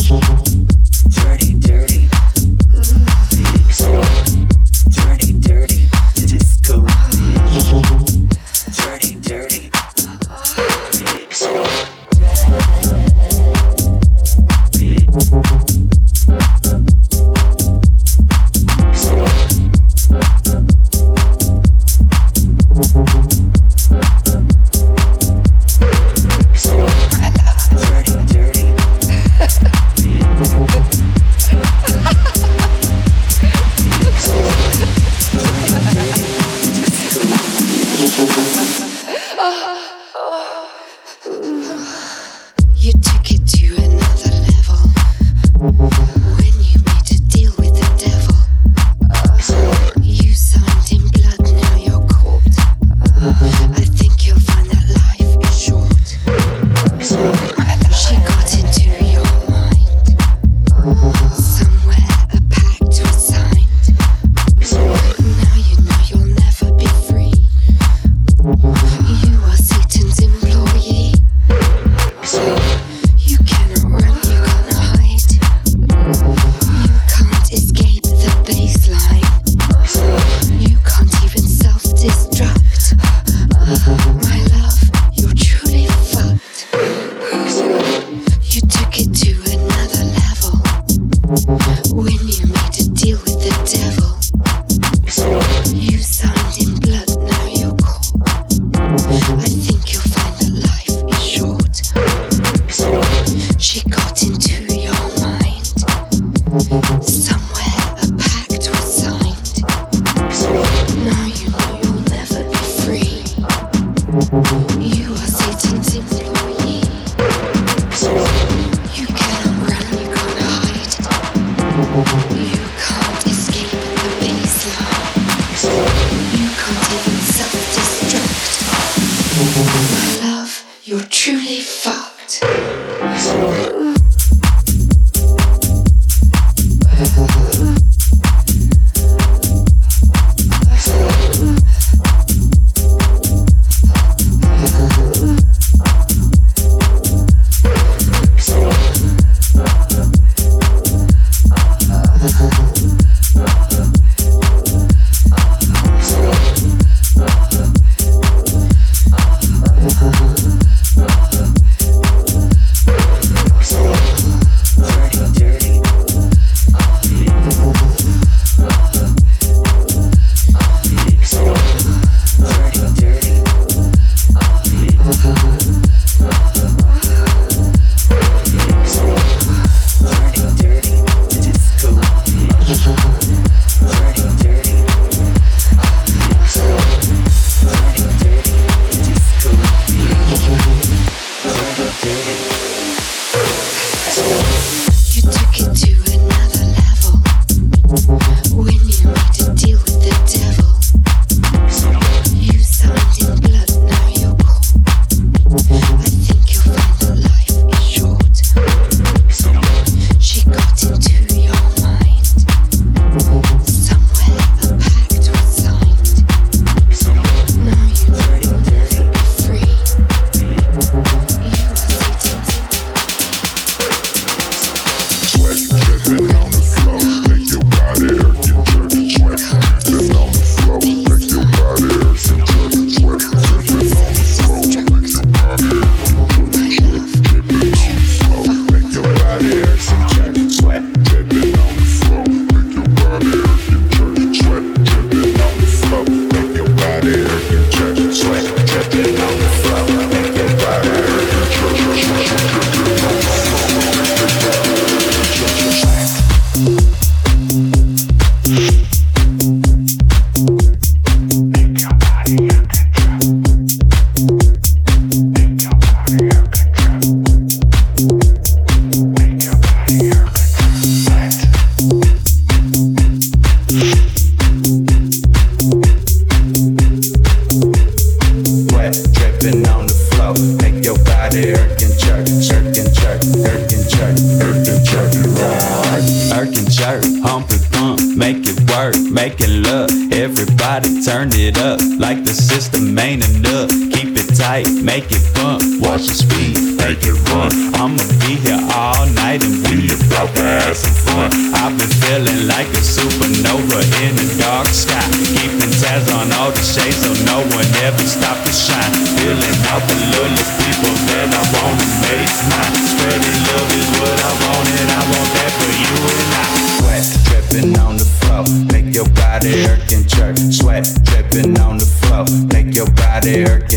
Thank you. Some there.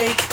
mistake.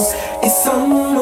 It's on